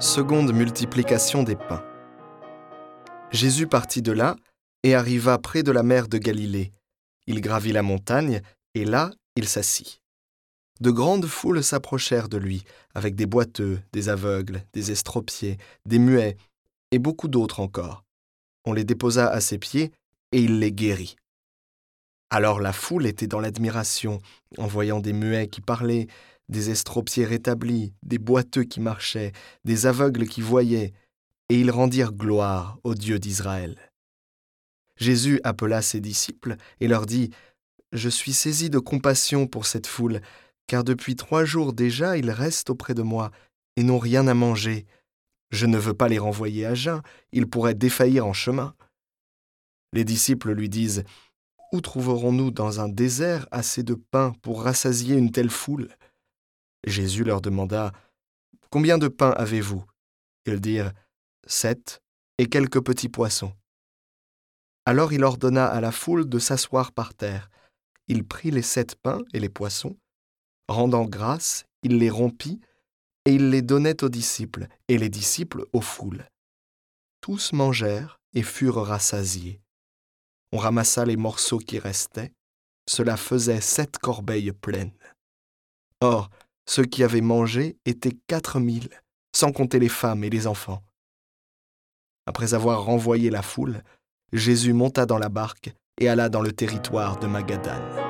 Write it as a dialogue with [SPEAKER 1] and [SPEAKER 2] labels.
[SPEAKER 1] Seconde multiplication des pains. Jésus partit de là et arriva près de la mer de Galilée. Il gravit la montagne, et là il s'assit. De grandes foules s'approchèrent de lui, avec des boiteux, des aveugles, des estropiés, des muets, et beaucoup d'autres encore. On les déposa à ses pieds, et il les guérit. Alors la foule était dans l'admiration, en voyant des muets qui parlaient, des estropiés rétablis, des boiteux qui marchaient, des aveugles qui voyaient, et ils rendirent gloire au Dieu d'Israël. Jésus appela ses disciples et leur dit, Je suis saisi de compassion pour cette foule, car depuis trois jours déjà ils restent auprès de moi et n'ont rien à manger. Je ne veux pas les renvoyer à jeun, ils pourraient défaillir en chemin. Les disciples lui disent, Où trouverons-nous dans un désert assez de pain pour rassasier une telle foule? Jésus leur demanda, Combien de pains avez-vous? Ils dirent, Sept, et quelques petits poissons. Alors il ordonna à la foule de s'asseoir par terre. Il prit les sept pains et les poissons, rendant grâce, il les rompit, et il les donnait aux disciples, et les disciples aux foules. Tous mangèrent et furent rassasiés. On ramassa les morceaux qui restaient, cela faisait sept corbeilles pleines. Or, ceux qui avaient mangé étaient quatre mille, sans compter les femmes et les enfants. Après avoir renvoyé la foule, Jésus monta dans la barque et alla dans le territoire de Magadane.